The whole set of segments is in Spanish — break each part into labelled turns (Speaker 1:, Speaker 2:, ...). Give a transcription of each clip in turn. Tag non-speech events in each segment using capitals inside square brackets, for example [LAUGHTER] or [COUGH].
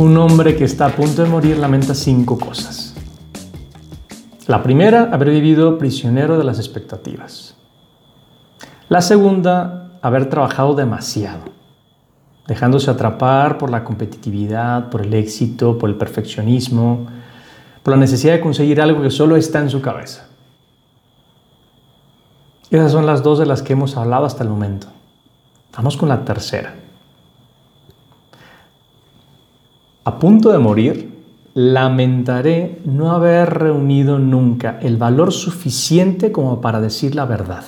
Speaker 1: Un hombre que está a punto de morir lamenta cinco cosas. La primera, haber vivido prisionero de las expectativas. La segunda, haber trabajado demasiado, dejándose atrapar por la competitividad, por el éxito, por el perfeccionismo, por la necesidad de conseguir algo que solo está en su cabeza. Esas son las dos de las que hemos hablado hasta el momento. Vamos con la tercera. A punto de morir, lamentaré no haber reunido nunca el valor suficiente como para decir la verdad.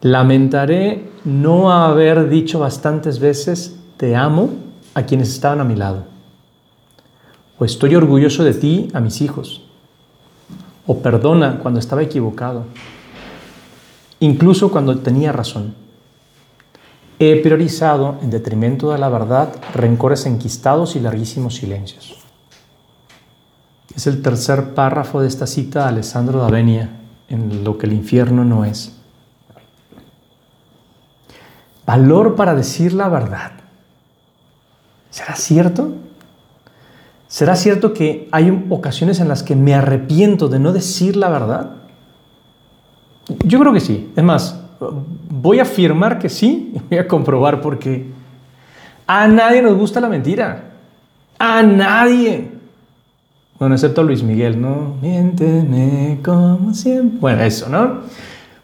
Speaker 1: Lamentaré no haber dicho bastantes veces te amo a quienes estaban a mi lado. O estoy orgulloso de ti a mis hijos. O perdona cuando estaba equivocado. Incluso cuando tenía razón. He priorizado, en detrimento de la verdad, rencores enquistados y larguísimos silencios. Es el tercer párrafo de esta cita de Alessandro D'Avenia en Lo que el infierno no es. Valor para decir la verdad. ¿Será cierto? ¿Será cierto que hay ocasiones en las que me arrepiento de no decir la verdad? Yo creo que sí. Es más, voy a afirmar que sí y voy a comprobar por qué. A nadie nos gusta la mentira. A nadie. Bueno, excepto a Luis Miguel, ¿no? Miénteme como siempre. Bueno, eso, ¿no?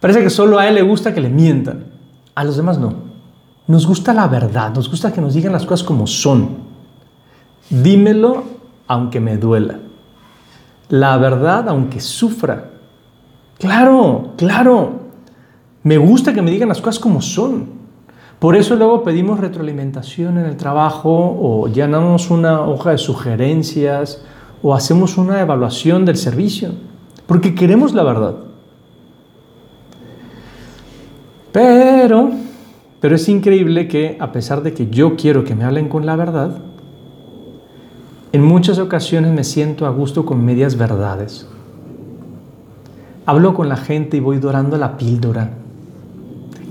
Speaker 1: Parece que solo a él le gusta que le mientan. A los demás no. Nos gusta la verdad, nos gusta que nos digan las cosas como son. Dímelo aunque me duela. La verdad aunque sufra. Claro, claro. Me gusta que me digan las cosas como son. Por eso luego pedimos retroalimentación en el trabajo o llenamos una hoja de sugerencias o hacemos una evaluación del servicio, porque queremos la verdad. Pero, pero es increíble que a pesar de que yo quiero que me hablen con la verdad, en muchas ocasiones me siento a gusto con medias verdades. Hablo con la gente y voy dorando la píldora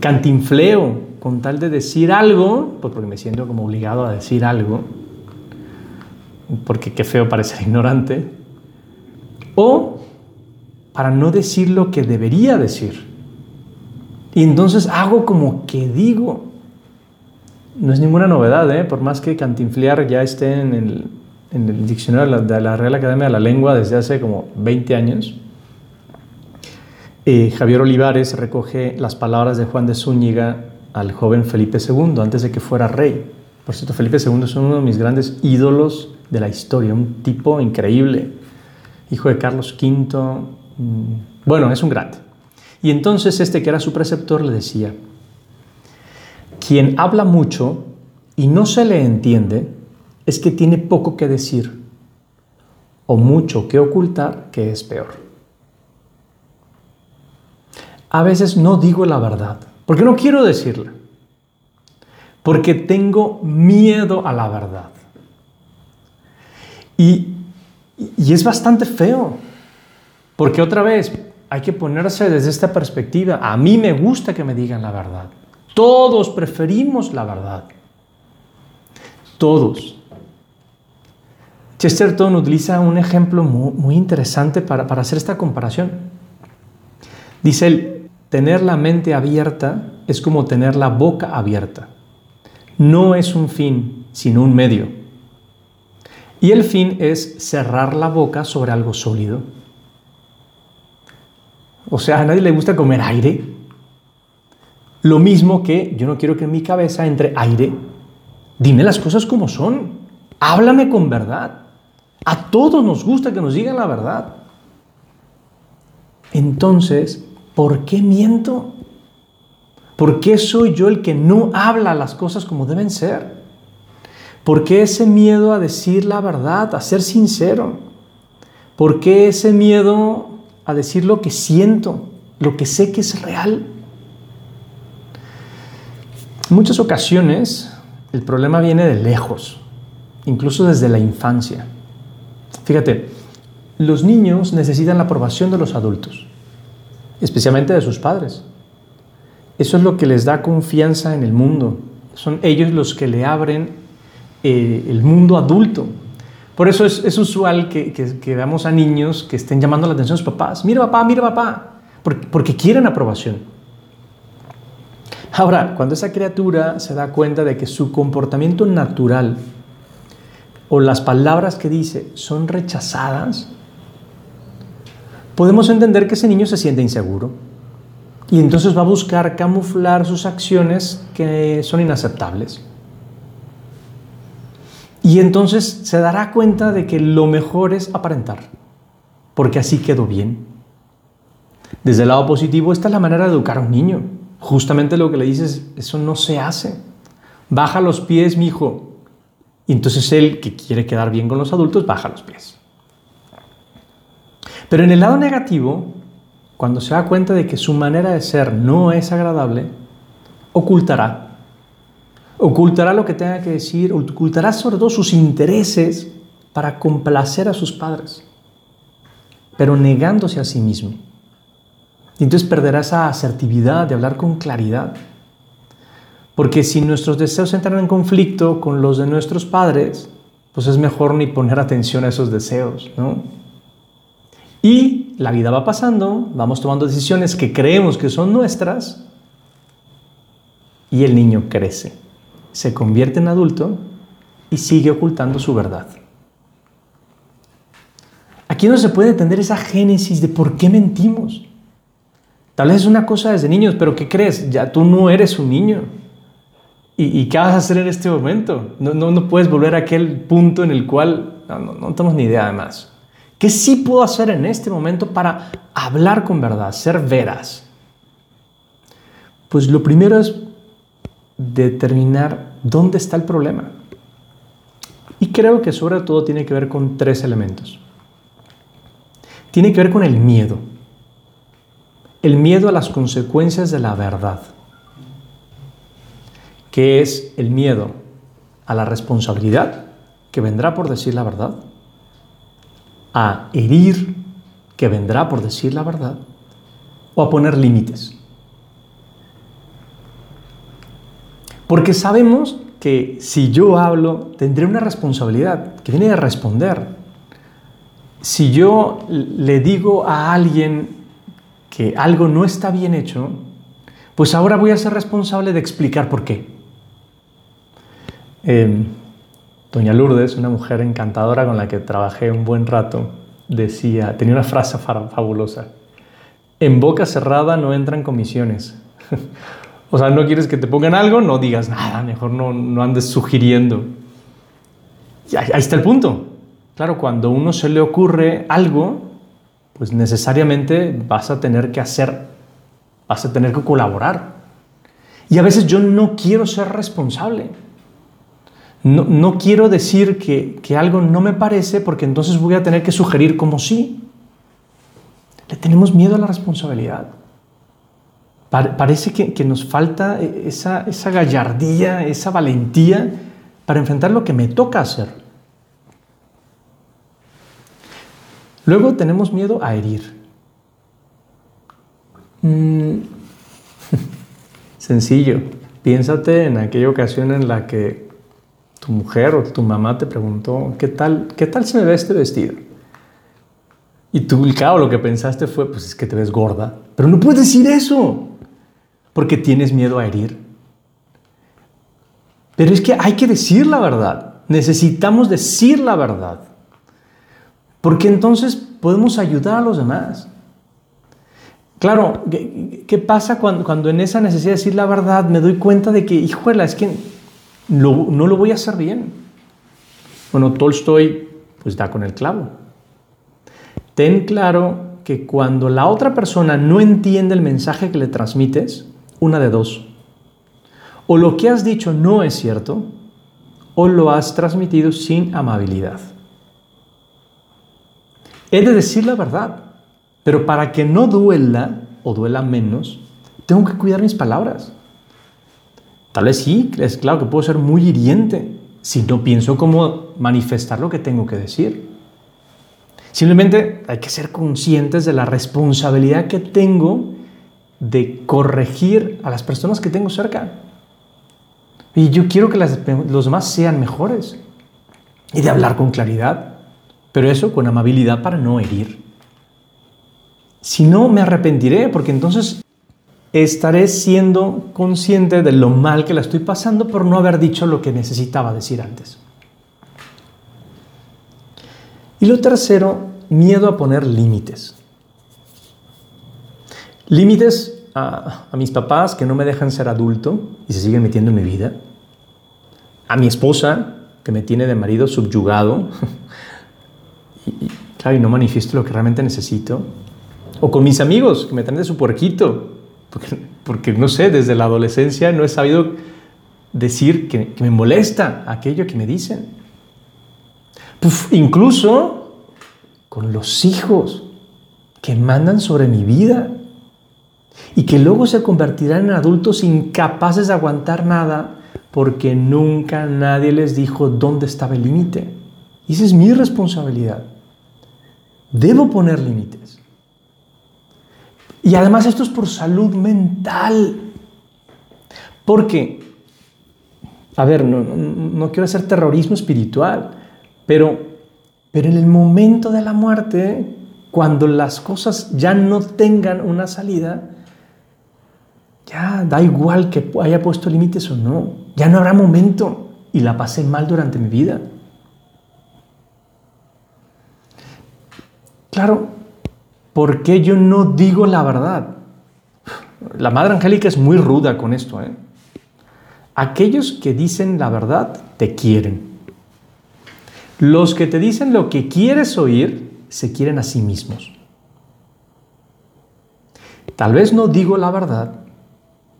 Speaker 1: cantinfleo con tal de decir algo, pues porque me siento como obligado a decir algo, porque qué feo parecer [LAUGHS] ignorante, o para no decir lo que debería decir. Y entonces hago como que digo. No es ninguna novedad, ¿eh? por más que cantinflear ya esté en el, en el diccionario de la Real Academia de la Lengua desde hace como 20 años eh, Javier Olivares recoge las palabras de Juan de Zúñiga al joven Felipe II antes de que fuera rey. Por cierto, Felipe II es uno de mis grandes ídolos de la historia, un tipo increíble, hijo de Carlos V. Mm, bueno, es un grande. Y entonces este que era su preceptor le decía, quien habla mucho y no se le entiende es que tiene poco que decir o mucho que ocultar que es peor a veces no digo la verdad, porque no quiero decirla, porque tengo miedo a la verdad. Y, es bastante feo, porque otra vez hay que ponerse desde esta perspectiva. A mí me gusta que me digan la verdad. Todos preferimos la verdad. Todos. Chesterton utiliza un ejemplo muy, interesante para, para hacer esta comparación. Dice él, Tener la mente abierta es como tener la boca abierta. No es un fin, sino un medio. Y el fin es cerrar la boca sobre algo sólido. O sea, a nadie le gusta comer aire. Lo mismo que yo no quiero que en mi cabeza entre aire. Dime las cosas como son. Háblame con verdad. A todos nos gusta que nos digan la verdad. Entonces, ¿por qué miento? ¿Por qué soy yo el que no habla las cosas como deben ser? ¿Por qué ese miedo a decir la verdad, a ser sincero? ¿Por qué ese miedo a decir lo que siento, lo que sé que es real? En muchas ocasiones el problema viene de lejos, incluso desde la infancia. Fíjate, los niños necesitan la aprobación de los adultos especialmente de sus padres. Eso es lo que les da confianza en el mundo. Son ellos los que le abren eh, el mundo adulto. Por eso es, usual que, que, veamos a niños que estén llamando la atención a sus papás. Mira papá, mira papá, porque quieren aprobación. Ahora, cuando esa criatura se da cuenta de que su comportamiento natural o las palabras que dice son rechazadas, podemos entender que ese niño se siente inseguro y entonces va a buscar camuflar sus acciones que son inaceptables. Y entonces se dará cuenta de que lo mejor es aparentar, porque así quedó bien. Desde el lado positivo, esta es la manera de educar a un niño. Justamente lo que le dices, eso no se hace. Baja los pies, mi hijo. Y entonces él, que quiere quedar bien con los adultos, baja los pies. Pero en el lado negativo, cuando se da cuenta de que su manera de ser no es agradable, ocultará Ocultará lo que tenga que decir, ocultará sobre todo sus intereses para complacer a sus padres, pero negándose a sí mismo. Y entonces perderá esa asertividad de hablar con claridad. Porque si nuestros deseos entran en conflicto con los de nuestros padres, pues es mejor ni poner atención a esos deseos, ¿no? Y la vida va pasando, vamos tomando decisiones que creemos que son nuestras y el niño crece se convierte en adulto y sigue ocultando su verdad. Aquí no se puede entender esa génesis de por qué mentimos. Tal vez es una cosa desde niños, pero ¿qué crees? Ya tú no eres un niño. ¿Y, qué vas a hacer en este momento? No, no, puedes volver a aquel punto en el cual no, no tenemos ni idea además. ¿Qué sí puedo hacer en este momento para hablar con verdad, ser veras? Pues lo primero es determinar dónde está el problema. Y creo que sobre todo tiene que ver con tres elementos. Tiene que ver con el miedo. El miedo a las consecuencias de la verdad. Que es el miedo a la responsabilidad que vendrá por decir la verdad. A herir que vendrá por decir la verdad. O a poner límites. Porque sabemos que si yo hablo, tendré una responsabilidad que viene de responder. Si yo le digo a alguien que algo no está bien hecho, pues ahora voy a ser responsable de explicar por qué. Em, doña Lourdes, una mujer encantadora con la que trabajé un buen rato, decía, tenía una frase fabulosa, en boca cerrada no entran comisiones. [LAUGHS] O sea, no quieres que te pongan algo, no digas nada, mejor no, no andes sugiriendo. Y ahí, está el punto. Claro, cuando uno se le ocurre algo, pues necesariamente vas a tener que hacer, vas a tener que colaborar. Y a veces yo no quiero ser responsable. No, no quiero decir que, que, algo no me parece porque entonces voy a tener que sugerir como sí. Le tenemos miedo a la responsabilidad parece que, nos falta e, esa, esa gallardía, esa valentía para enfrentar lo que me toca hacer. Luego tenemos miedo a herir. Mm. [LAUGHS] Sencillo. Piénsate en aquella ocasión en la que tu mujer o tu mamá te preguntó, ¿qué tal, qué tal se me ve este vestido? Y tú, claro, lo que pensaste fue, pues es que te ves gorda. Pero no puedes decir eso porque tienes miedo a herir. Pero es que hay que decir la verdad. Necesitamos decir la verdad. Porque entonces podemos ayudar a los demás. Claro, ¿qué, pasa cuando, cuando, en esa necesidad de decir la verdad me doy cuenta de que, híjole, es que no lo voy a hacer bien? Bueno, Tolstoy pues da con el clavo. Ten claro que cuando la otra persona no entiende el mensaje que le transmites, una de dos. O lo que has dicho no es cierto, o lo has transmitido sin amabilidad. He de decir la verdad, pero para que no duela o duela menos, tengo que cuidar mis palabras. Tal vez sí, es claro que puedo ser muy hiriente si no pienso cómo manifestar lo que tengo que decir. Simplemente hay que ser conscientes de la responsabilidad que tengo de corregir a las personas que tengo cerca. Y yo quiero que los demás sean mejores. Y de hablar con claridad. Pero eso con amabilidad para no herir. Si no, me arrepentiré porque entonces estaré siendo consciente de lo mal que la estoy pasando por no haber dicho lo que necesitaba decir antes. Y lo tercero, miedo a poner límites. Límites a, mis papás que no me dejan ser adulto y se siguen metiendo en mi vida. A mi esposa que me tiene de marido subyugado [LAUGHS] y, no manifiesto lo que realmente necesito. O con mis amigos que me traen de su puerquito. Porque, no sé, desde la adolescencia no he sabido decir que, me molesta aquello que me dicen. incluso con los hijos que mandan sobre mi vida y que luego se convertirán en adultos incapaces de aguantar nada porque nunca nadie les dijo dónde estaba el límite. Y esa es mi responsabilidad. Debo poner límites. Y además esto es por salud mental. Porque, a ver, no, quiero hacer terrorismo espiritual, pero, pero en el momento de la muerte, cuando las cosas ya no tengan una salida, ya da igual que haya puesto límites o no. Ya no habrá momento. Y la pasé mal durante mi vida. Claro, ¿por qué yo no digo la verdad? La Madre Angélica es muy ruda con esto. ¿eh? Aquellos que dicen la verdad te quieren. Los que te dicen lo que quieres oír se quieren a sí mismos. Tal vez no digo la verdad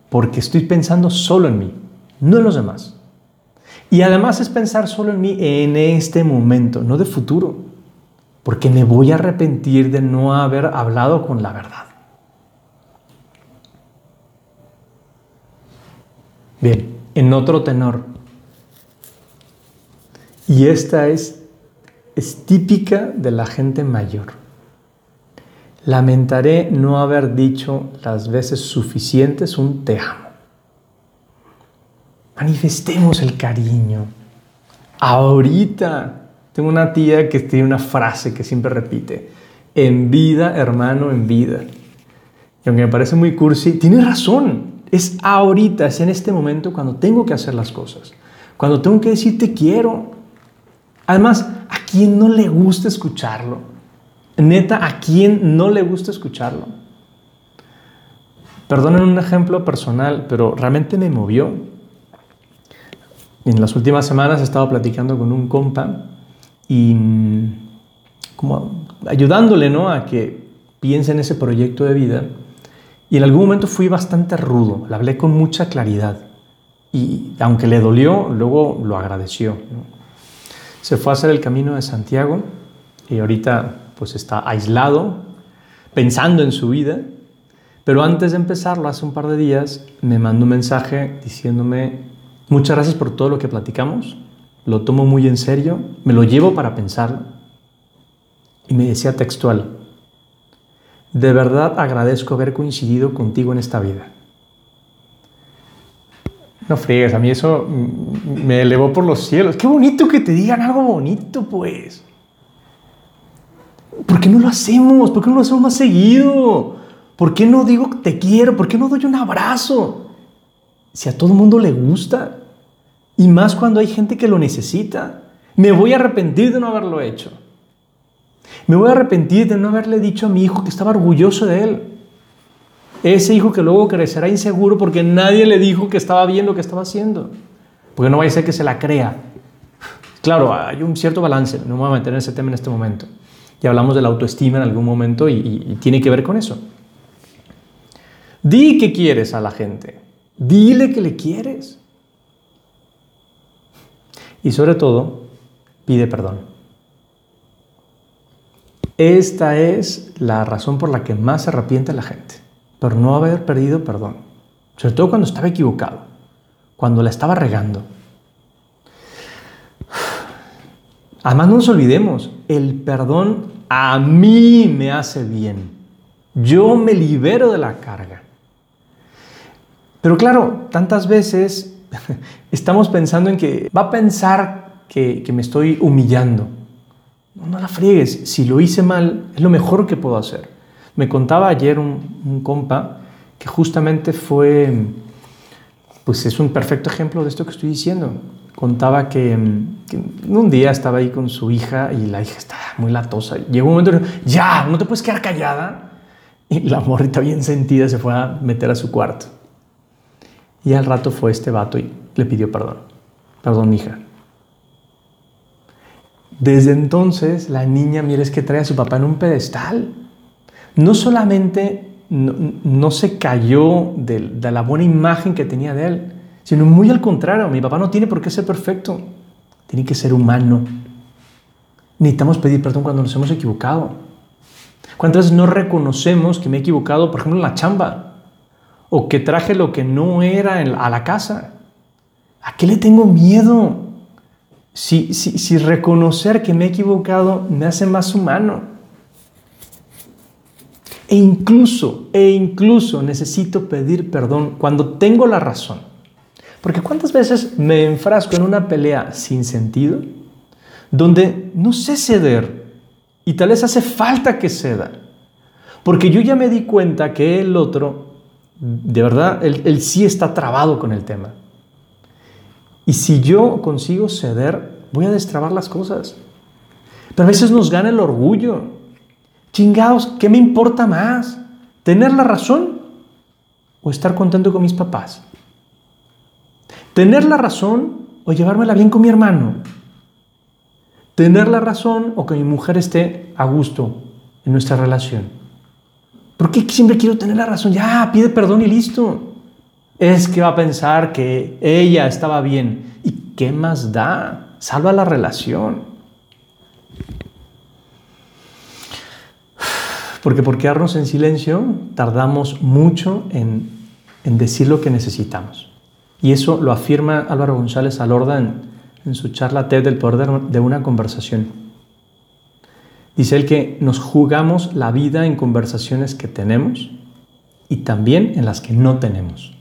Speaker 1: porque estoy pensando solo en mí, no en los demás. Y además es pensar solo en mí en este momento, no de futuro, porque me voy a arrepentir de no haber hablado con la verdad. Bien, en otro tenor. Y esta es, típica de la gente mayor. Lamentaré no haber dicho las veces suficientes un te amo. Manifestemos el cariño. Ahorita tengo una tía que tiene una frase que siempre repite. En vida, hermano, en vida. Y aunque me parece muy cursi, tiene razón. Es ahorita, es en este momento cuando tengo que hacer las cosas. Cuando tengo que decir te quiero. Además, ¿a quién no le gusta escucharlo? Neta, ¿a quién no le gusta escucharlo? Perdonen un ejemplo personal, pero realmente me movió. En las últimas semanas he estado platicando con un compa y mm, como ayudándole ¿no? a que piense en ese proyecto de vida. Y en algún momento fui bastante rudo, le hablé con mucha claridad. Y aunque le dolió, luego lo agradeció. Se fue a hacer el camino de Santiago y ahorita pues está aislado, pensando en su vida, pero antes de empezarlo, hace un par de días, me mandó un mensaje diciéndome, muchas gracias por todo lo que platicamos, lo tomo muy en serio, me lo llevo para pensarlo. Y me decía textual, de verdad agradezco haber coincidido contigo en esta vida. No friegues, a mí eso me elevó por los cielos. Qué bonito que te digan algo bonito, pues. ¿Por qué no lo hacemos? ¿Por qué no lo hacemos más seguido? ¿Por qué no digo te quiero? ¿Por qué no doy un abrazo? Si a todo el mundo le gusta. Y más cuando hay gente que lo necesita. Me voy a arrepentir de no haberlo hecho. Me voy a arrepentir de no haberle dicho a mi hijo que estaba orgulloso de él. Ese hijo que luego crecerá inseguro porque nadie le dijo que estaba bien lo que estaba haciendo. Porque no vaya a ser que se la crea. Claro, hay un cierto balance. No me voy a meter en ese tema en este momento. Ya hablamos de la autoestima en algún momento y, tiene que ver con eso. Di que quieres a la gente. Dile que le quieres. Y sobre todo, pide perdón. Esta es la razón por la que más se arrepiente la gente, por no haber perdido perdón. Sobre todo cuando estaba equivocado, cuando la estaba regando. Además, no nos olvidemos, el perdón a mí me hace bien. Yo me libero de la carga. Pero claro, tantas veces [LAUGHS] estamos pensando en que va a pensar que, me estoy humillando. No, la friegues, si lo hice mal, es lo mejor que puedo hacer. Me contaba ayer un, compa que justamente fue, pues es un perfecto ejemplo de esto que estoy diciendo. Contaba que, un día estaba ahí con su hija y la hija estaba muy latosa. Llegó un momento, ya, no te puedes quedar callada. Y la morrita bien sentida se fue a meter a su cuarto. Y al rato fue este vato y le pidió perdón. Perdón, hija. Desde entonces la niña, mire, es que trae a su papá en un pedestal. No solamente no, se cayó de, de, la buena imagen que tenía de él, sino muy al contrario, mi papá no tiene por qué ser perfecto, tiene que ser humano. Necesitamos pedir perdón cuando nos hemos equivocado. ¿Cuántas veces no reconocemos que me he equivocado, por ejemplo, en la chamba? O que traje lo que no era a la casa. ¿A qué le tengo miedo? Si, si, si reconocer que me he equivocado me hace más humano. E incluso, e incluso necesito pedir perdón cuando tengo la razón. Porque cuántas veces me enfrasco en una pelea sin sentido, donde no sé ceder y tal vez hace falta que ceda. Porque yo ya me di cuenta que el otro de verdad, él, sí está trabado con el tema. Y si yo consigo ceder, voy a destrabar las cosas. Pero a veces nos gana el orgullo. Chingados, ¿qué me importa más? ¿Tener la razón o estar contento con mis papás? ¿Tener la razón o llevármela bien con mi hermano? ¿Tener la razón o que mi mujer esté a gusto en nuestra relación? ¿Por qué siempre quiero tener la razón? Ya, pide perdón y listo. Es que va a pensar que ella estaba bien. ¿Y qué más da? Salva la relación. Porque por quedarnos en silencio tardamos mucho en, decir lo que necesitamos. Y eso lo afirma Álvaro González Alorda en, en su charla TED del poder de una conversación. Dice él que nos jugamos la vida en conversaciones que tenemos y también en las que no tenemos.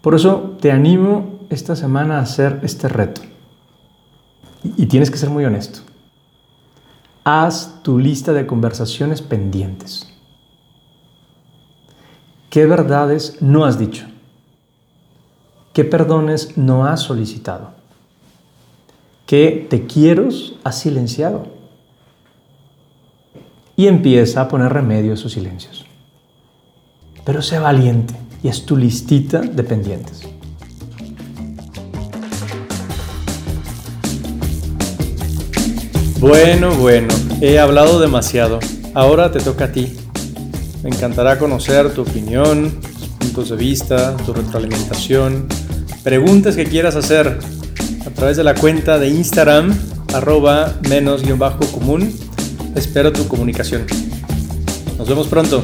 Speaker 1: Por eso te animo esta semana a hacer este reto. Y tienes que ser muy honesto. Haz tu lista de conversaciones pendientes. ¿Qué verdades no has dicho? ¿Qué perdones no has solicitado? Que te quiero ha silenciado. Y empieza a poner remedio a sus silencios. Pero sé valiente y es tu listita de pendientes. Bueno, bueno, he hablado demasiado. Ahora te toca a ti. Me encantará conocer tu opinión, tus puntos de vista, tu retroalimentación, preguntas que quieras hacer a través de la cuenta de Instagram, arroba menos guion bajo común. Espero tu comunicación. Nos vemos pronto.